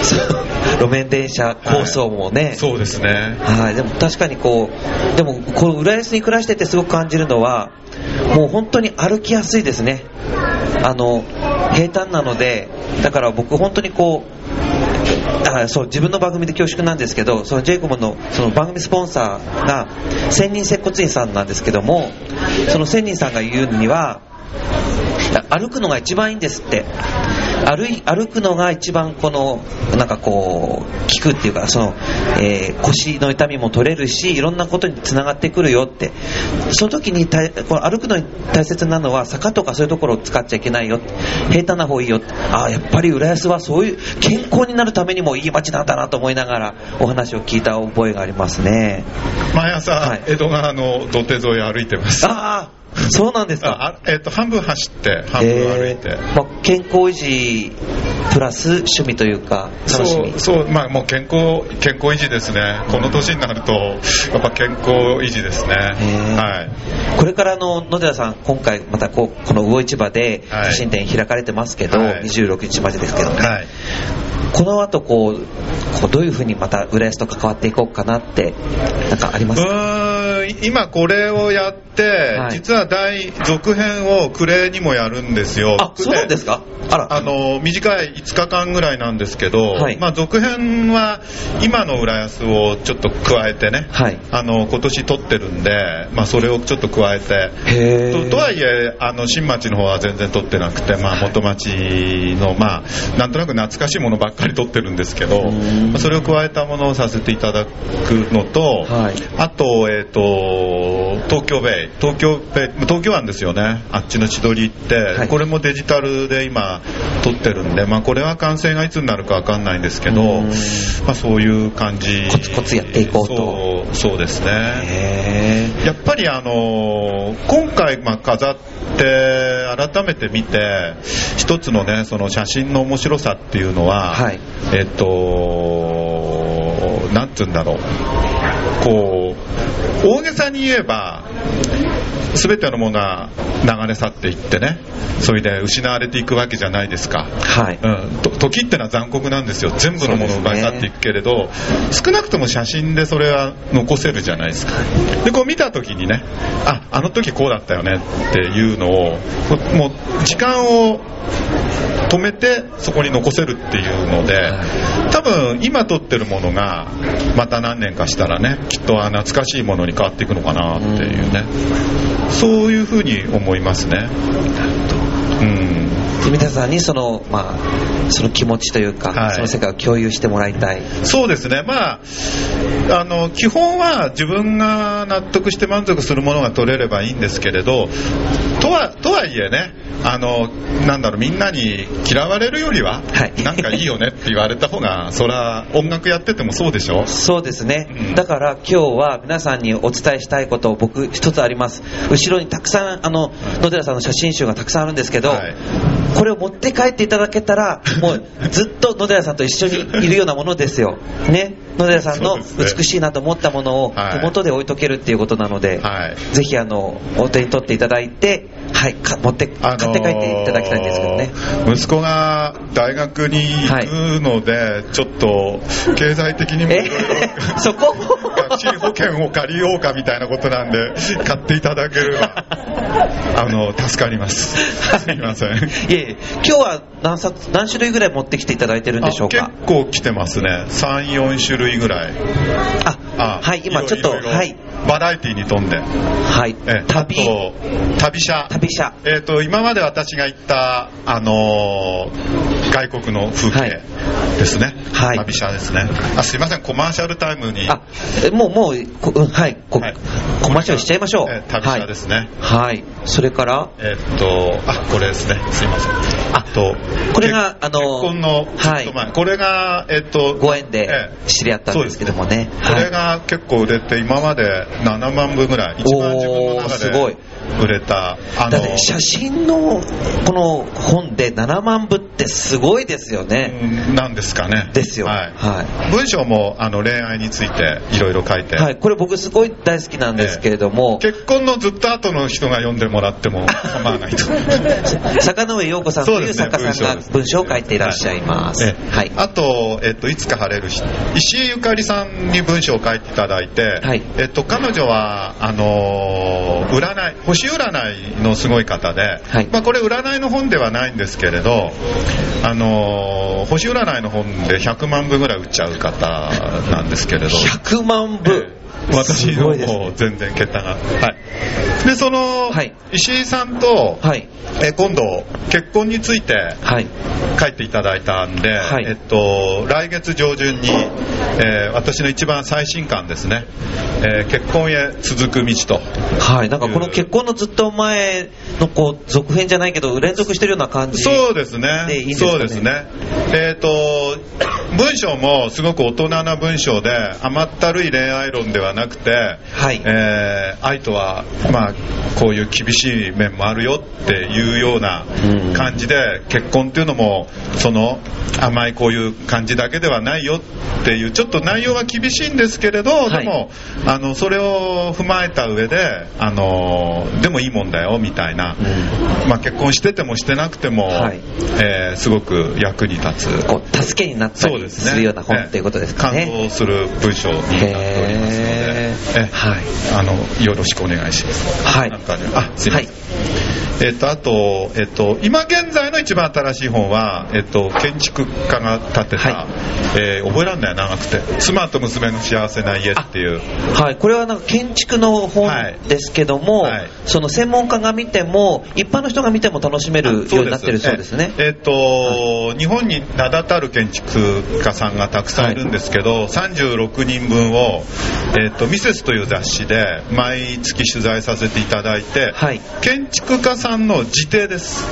(laughs) 路面電車構想もね、そうですね。はい、でも確かにこう、でもこの浦安に暮らしててすごく感じるのは、もう本当に歩きやすいですね。あの、平坦なので、だから僕本当にこう、あそう自分の番組で恐縮なんですけど、そのジェイコムのその番組スポンサーが千人接骨院さんなんですけども、その千人さんが言うには、歩くのが一番いいんですって。歩い歩くのが一番この、なんかこう、効くっていうか、その、えー腰の痛みも取れるし、いろんなことにつながってくるよって。その時にたいこの歩くのに大切なのは、坂とかそういうところを使っちゃいけないよ。平坦な方がいいよ。ああ、やっぱり浦安はそういう、健康になるためにもいい街なんだなと思いながら、お話を聞いた覚えがありますね。毎朝、はい江戸川の土手沿いを歩いてますああ、(laughs) そうなんですか？えっと半分走って半分歩いて、えーまあ、健康維持プラス趣味というか楽しみ。そうそうまあもう健康健康維持ですね。この年になるとやっぱ健康維持ですね。ー。はい。これからの野寺さん今回またこうこの魚市場ではい。写真展開かれてますけど、はい。26日までですけどね、はい。この後こうこうどういうふうにまた浦安と関わっていこうかなってなんかありますか？今これをやって、はい。実は第続編を暮れにもやるんですよ。あそうですか？あの短い5日間ぐらいなんですけど、はい。まあ、続編は今の浦安をちょっと加えてね、はい。あの今年撮ってるんで、まあ、それをちょっと加えて。ととはいえあの新町の方は全然撮ってなくて、まあ、元町の、まあ、なんとなく懐かしいものばっかり撮ってるんですけど、ん。まあそれを加えたものをさせていただくのと、はい。あと,、えー、と東京ベイ。東京ベイ。東京湾ですよね。あっちの千鳥行って、はい。これもデジタルで今撮ってるんで、まあ、これは完成がいつになるかわかんないんですけど、うん。まあ、そういう感じ。コツコツやっていこうと。そうですね。やっぱりあのー今回まあ飾って改めて見て一つのねその写真の面白さっていうのは、はい。えっとなんて言うんだろうこう大げさに言えば全てのものは流れ去っていってねそれで失われていくわけじゃないですか、はい。うん、と時ってのは残酷なんですよ。全部のものを奪い去っていくけれど、少なくとも写真でそれは残せるじゃないですか。でこう見た時にねああの時こうだったよねっていうのをもう時間を止めてそこに残せるっていうので多分今撮ってるものがまた何年かしたらねきっとあ懐かしいものに変わっていくのかなっていうね。そういうふうに思いますね。うん皆さんにその,、まあ、その気持ちというか、はい。その世界を共有してもらいたい。そうですね、まあ、あの基本は自分が納得して満足するものが取れればいいんですけれど、とはとはいえねあの、なんだろう、みんなに嫌われるよりは、はい。なんかいいよねって言われた方が、そら、音楽やっててもそうでしょ？そうですね、うん。だから今日は皆さんにお伝えしたいことを僕一つあります。後ろにたくさんあの野寺さんの写真集がたくさんあるんですけど、はいこれを持って帰っていただけたら (laughs) もうずっと野寺さんと一緒にいるようなものですよ。ね。野寺さんの美しいなと思ったものをはい。手元で置いとけるっていうことなので、はい。ぜひあのお手に取っていただいてはいか持って買って帰っていただきたいんですけどね、あのー息子が大学に行くので、ちょっと経済的にもえ？(laughs) そこ？学習保険を借りようかみたいなことなんで、(laughs) 買っていただければ、(laughs) あの、助かります。すみません。いえいえ今日は何冊何種類ぐらい持ってきていただいてるんでしょうか？あ結構来てますね。3、4種類ぐらい。あはい今ちょっとはいバラエティに富んで。はいえ旅旅車。旅車えっ、と、今まで私が行った、あのー外国の風はい景ですね。はい。旅車ですね。あ、すいません、コマーシャルタイムに。あえもうもうはい。コマーシャルしちゃいましょう。えー旅車ですね。はい、はい、それから？えっと、あ、これですね。すいません。あと、これがあの結婚のちょっと前、これが、えっと、ご縁でええ。知り合ったんですけどもね。これが結構売れて、今まで7万部ぐらい、一番自分の中すごい。で売れた、あだって写真のこの本で7万部ってすごいですよね。うんなんですかね。ですよはい。は文章もあの恋愛についていろいろ書いて、はい、これ僕すごい大好きなんですけれども、結婚のずっと後の人が読んでもらっても (laughs) 構わないと。(laughs) 坂上陽子さんという作家さんが文章を書いていらっしゃいます。えはい。あと、えっと、いつか晴れる日石井ゆかりさんに文章を書いていただいて、はいえっと、彼女はあのー占い星占いのすごい方で、はい。まあ、これ占いの本ではないんですけれど、あのー星占いの本で100万部ぐらい売っちゃう方なんですけれど。100万部？ええ私のすごいですね。もう全然桁が、はい、でその、はい。石井さんと、はい。え今度結婚についてはい。書いていただいたんで、はい。えっと、来月上旬に、えー私の一番最新刊ですね、えー結婚へ続く道と、はい。なんかこの結婚のずっと前のこう、続編じゃないけど、連続してるような感じ。そうですね。でいいんですかね？そうですね、えっと、文章もすごく大人な文章で、甘ったるい恋愛論ではなくて、はい。えー愛とは、まあ、こういう厳しい面もあるよっていうようなうん。感じで、結婚っていうのも、その甘いこういう感じだけではないよっていう、ちょっと内容は厳しいんですけれど、はい。でもあの、それを踏まえた上で、あのでもいいもんだよみたいな、うん。まあ、結婚しててもしてなくても、はい。えーすごく役に立つ。こう、助けになったりそうでするような本っていうことですかね。感動する文章になっておりますえはい。あの、よろしくお願いします。はい。あ、すいません。はいえっと、あと、えっと、今現在の一番新しい本は、えっと、建築家が建てた、はえー覚えらんない長くて、妻と娘の幸せな家っていう、はい、これはなんか建築の本はい。ですけども、はい。その専門家が見ても、一般の人が見ても楽しめるようになってるそうですね。ええっと、日本に名だたる建築家さんがたくさんいるんですけど、36人分を、えっと、ミセスという雑誌で毎月取材させていただいて、はい。建築家さんの自邸です。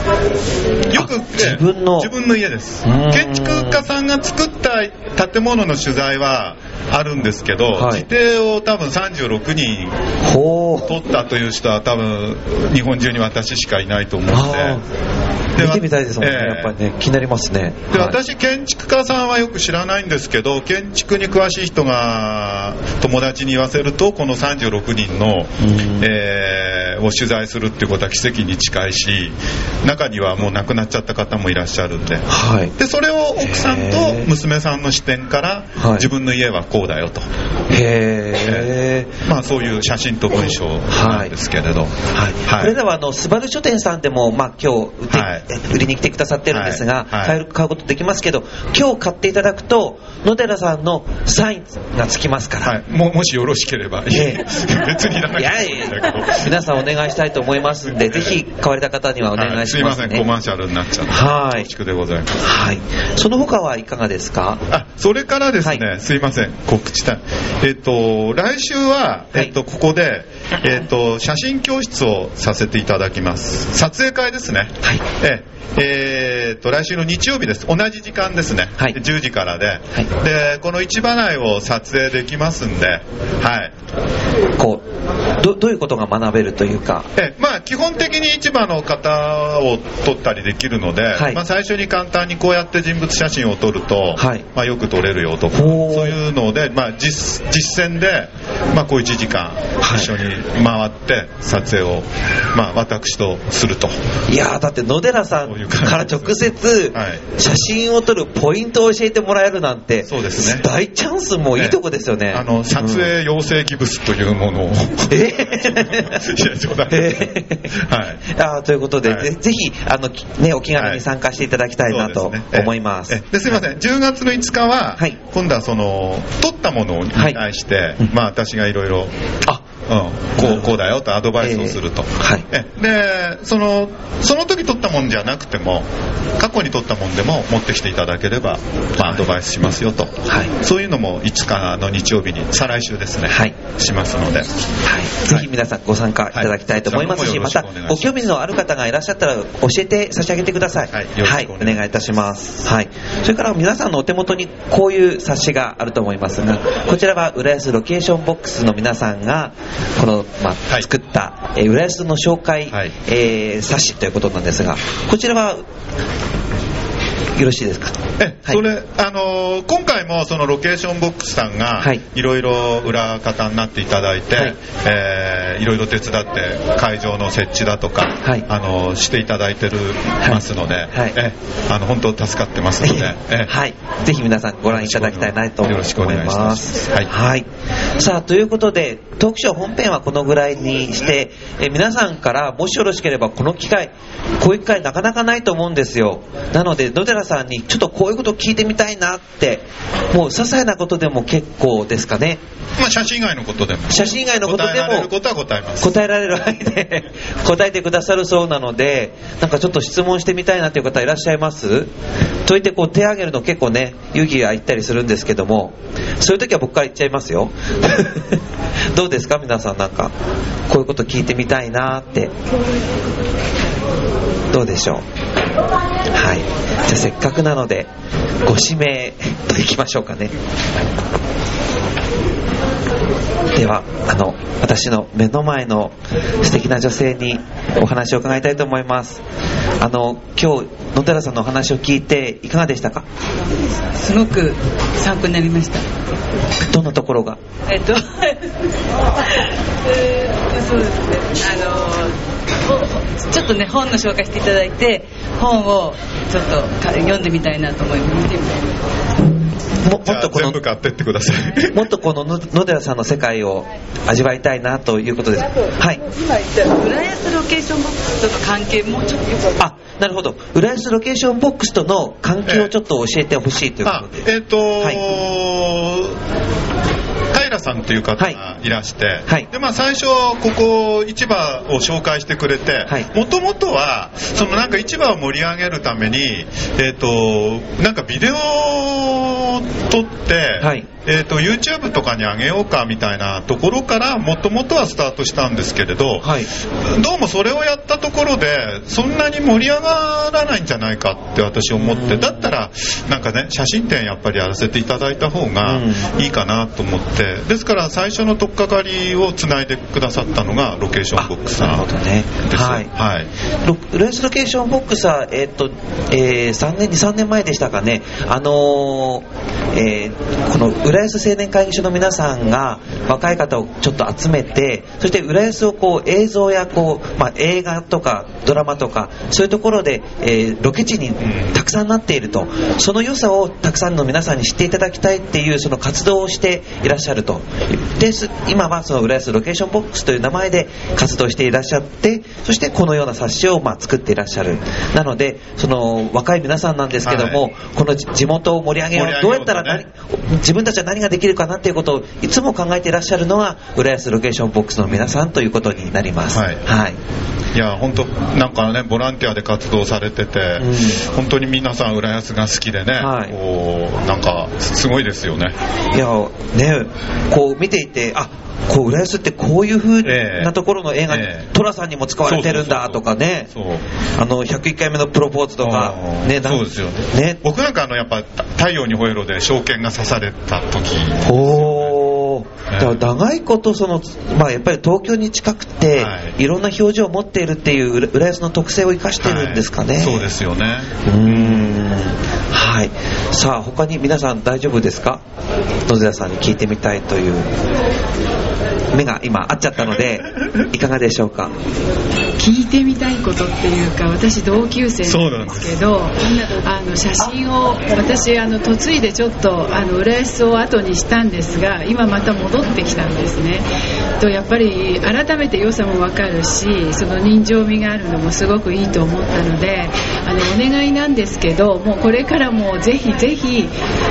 よく、あ自分の。自分の家です。建築家さんが作った建物の取材はあるんですけど、はい。自邸を多分36人。取ったという人は多分日本中に私しかいないと思うので。見てみたいですもんね、ええ。やっぱりね、気になりますね。ではい。私建築家さんはよく知らないんですけど建築に詳しい人が友達に言わせるとこの36人の、ん。えーを取材するっていうことは奇跡に近いし中にはもう亡くなっちゃった方もいらっしゃるんで。はい。でそれを奥さんへとー。娘さんの視点から、はい。自分の家はこうだよと、へー。まあ、そういう写真と文章なんですけれど、はい、はい。これではあのスバル書店さんでも、まあ、今日売って、はい。売りに来てくださってるんですが、買える買うことできますけど今日買っていただくと野寺さんのサインがつきますから、はい、ももしよろしければ、ええ (laughs) 別にいらないいやいんだやけど皆さんお願いしたいと思いますんで、ぜひ買われた方にはお願いしますね。はいすいません、コマーシャルになっちゃって。はい恐縮でございます。はい。その他はいかがですか？あ、それからですね、はいすいません、告知したい。えっ、と、来週は、はいえっ、と、ここで、えっ、と、写真教室をさせていただきます。撮影会ですね。はいえええーと、来週の日曜日です。同じ時間ですね。はい。10時からで。い。で、この市場内を撮影できますんで、はい。こうど、どういうことが学べるというか、えまあ、基本的に市場の方を撮ったりできるので、はい。まあ、最初に簡単にこうやって人物写真を撮ると、はい。まあ、よく撮れるよとかそういうので、まあ、実実践で、まあ、こう1時間はい一緒に回って撮影を、まあ、私とすると。いやーだって野寺さんから直接はい。写真を撮るポイントを教えてもらえるなんて、そうですね。大チャンスもいいとこですよね。あの撮うん影養成ギブスというもの。を、え (laughs) いや冗談。はい。ということで、はい。ぜぜひあの、きね、お気軽に参加していただきたいなと思います。ええ。ですいません、10月の5日は、はい。今度はその撮ったものに対して、うんまあ、私がいろいろあうん、こうこうだよとアドバイスをすると、ええ。はい。えでそのその時撮ったもんじゃなくても過去に撮ったもんでも持ってきていただければ、まあ、アドバイスしますよと、はい。そういうのも5日の日曜日に再来週ですね、はい。しますので。はい、ぜひ皆さんご参加いただきたいと思います。し、はい。またご興味のある方がいらっしゃったら教えて差し上げてください。はい。よろしくお願いお願いいたします。はい。それから皆さんのお手元にこういう冊子があると思いますが、こちらは浦安ロケーションボックスの皆さんが、この、まあ、はい。作った、えー浦安の紹介、はい。えー冊子ということなんですが、こちらはよろしいですか？え、はい。それ、あのー今回もそのロケーションボックスさんがはい、いろいろ裏方になっていただいて、はい。えーいろいろ手伝って、会場の設置だとか、はい。あのーしていただいてる、ますので、はい。え、あの、本当助かってますので、えはい。ぜひ皆さんご覧いただきたいなと思いよろしくお願いしまます。す。はい。はい。さあ、ということで、トークショー本編はこのぐらいにして、え皆さんからもしよろしければこの機会、こういう機会なかなかないと思うんですよ。なので、野寺さんにちょっとこういうこと聞いてみたいなって、もう些細なことでも結構ですかね。まあ、写真以外のことでも、写真以外のことでも答えられることは答えます。答えられる範囲で答えてくださるそうなので、なんかちょっと質問してみたいなという方いらっしゃいます？と言ってこう手挙げるの結構ね、勇気がいったりするんですけども、そういう時は僕から言っちゃいますよ。(laughs) どうですか？皆さんなんか、こういうこと聞いてみたいなって。どうでしょう？はい。じゃあせっかくなので、ご指名といきましょうかね。では、あの、私の目の前の素敵な女性にお話を伺いたいと思います。あの、今日、野寺さんのお話を聞いていかがでしたか？すごく参考になりました。どんなところが？えっと、(laughs) えーそうですね、あの、ほちょっとね、本の紹介していただいて、本をちょっとか読んでみたいなと思います。ももっとこの全部買ってってください。(laughs) もっとこの野野寺さんの世界を味わいたいなということです。はい。今言った浦安ロケーションボックスとの関係もうちょっとよくあ、なるほど。浦安ロケーションボックスとの関係をちょっと教えてほしいというこあとで。えっ、と平さんという方はい。がいらして、はい。でまあ、最初、ここ、市場を紹介してくれてはい、もともとは、そのなんか市場を盛り上げるために、えっ、と、なんかビデオを撮って、はい。えっ、と、YouTube とかに上げようかみたいなところから、もともとはスタートしたんですけれど、はい。どうもそれをやったところで、そんなに盛り上がらないんじゃないかって私思って、うん。だったら、なんかね、写真展やっぱりやらせていただいた方がうん。いいかなと思って、ですから最初の取っかかりをつないでくださったのがロケーションボックスさんなるほどね。はいはい。ロ浦安ロケーションボックスは、えーっと、えー3年、2、3年前でしたかね、あのーえーこの浦安青年会議所の皆さんが若い方をちょっと集めて、そして浦安をこう映像やこう、まあ、映画とかドラマとか、そういうところで、えーロケ地にたくさんなっていると、その良さをたくさんの皆さんに知っていただきたいっていうその活動をしていらっしゃると。です今はその浦安ロケーションボックスという名前で活動していらっしゃって、そしてこのような冊子をまあ作っていらっしゃる。なので、その若い皆さんなんですけども、はいこの地元を盛り上げよう、どうやったら何、ね自分たちは何ができるかなっていうことをいつも考えていらっしゃるのが、浦安ロケーションボックスの皆さんということになります。はいはい。いや、本当なんかね、ボランティアで活動されてて、うん本当に皆さん浦安が好きでね、はいなんかすごいですよね。いや、ね、こう見ていて、あこう浦安ってこういう風ええ。なところの映画に、ええ。寅さんにも使われてるんだとかね、あの101回目のプロポーズとかね、そうですよね。ね。僕なんかあのやっぱ太陽にほえろで証券が刺された時おー。ええだから長いことその、まあ、やっぱり東京に近くて、はいい、ろんな表情を持っているっていう浦浦安の特性を生かしてるんですかね。はいそうですよねうーんはい。さあ、他に皆さん大丈夫ですか？野寺さんに聞いてみたいという。目が今合っちゃったので、いかがでしょうか？聞いてみたいことっていうか私同級生なんですけどあの写真を私あの嫁いでちょっとあの浦安を後にしたんですが今また戻ってきたんですね。とやっぱり改めて良さも分かるしその人情味があるのもすごくいいと思ったのであのお願いなんですけどもうこれからもぜひぜひ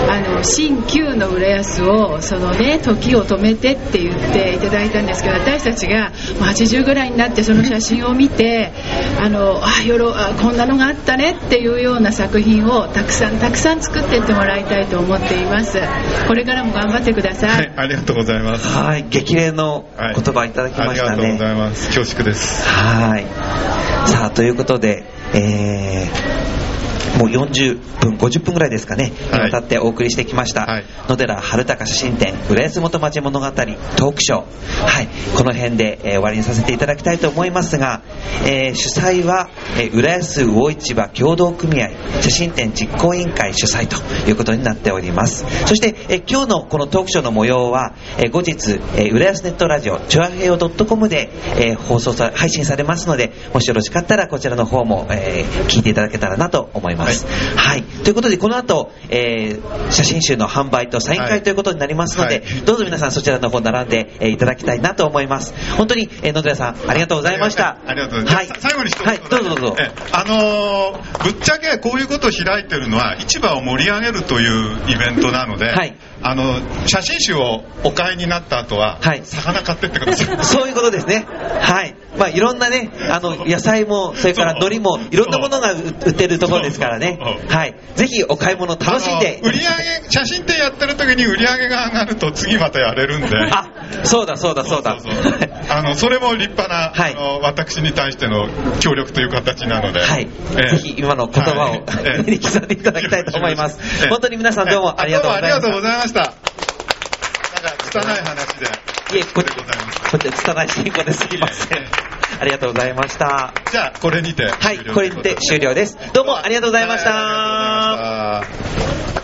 あの新旧の浦安をそのね時を止めてって言っていただいたんですけど私たちがもう80ぐらいになってその写真を見てあのあよろあこんなのがあったねっていうような作品をたくさんたくさん作っていってもらいたいと思っていますこれからも頑張ってください、はいありがとうございますはい。激励のはい言葉いただきましたありがとうござね。います恐縮ですはい。さあ、ということで、えー、もう40分、50分ぐらいですかね、にはいわたってお送りしてきました、はい野寺春高写真展、浦安元町物語トークショー、はい、この辺で、えー終わりにさせていただきたいと思いますが、えー主催は、えー浦安魚市場協同組合写真展実行委員会主催ということになっております。そして、えー今日のこのトークショーの模様は、えー後日、えー浦安ネットラジオ、チョアヘヨ .com で、えー放送さ、配信されますので、もしよろしかったらこちらの方も、えー聞いていただけたらなと思います。はい。ということで、この後、えー写真集の販売とサインはい会ということになりますので、はいどうぞ皆さんそちらの方並んで、えーいただきたいなと思います。本当に、えー野寺さん、ありがとうございました。ありがとうございます。はい。最後に一言はい、どうぞどうぞ。えあのーぶっちゃけこういうことを開いてるのは市場を盛り上げるというイベントなので、はいあの写真集をお買いになった後は、はい魚買ってってください。(laughs) そういうことですね。はい。まあ、いろんなね、あの、野菜も、それから海苔も、いろんなものが売売ってるところですからね。はい。ぜひお買い物楽しんで売り上げ写真展やってる時に売り上げが上がると次またやれるんで。(laughs) あ、そうだそうだそうだ。あのそれも立派な、はい私に対しての協力という形なので、はい。ええぜひ今の言葉をはいええ (laughs) 目に刻んでいただきたいと思いますええ。本当に皆さんどうもありがとうございましざいました。なんか汚い話で。た。いえ、こでございます。こっち拙い進行ですいませんええ。ありがとうございました。じゃあこれにてはい、これにて終了です。どうもありがとうございました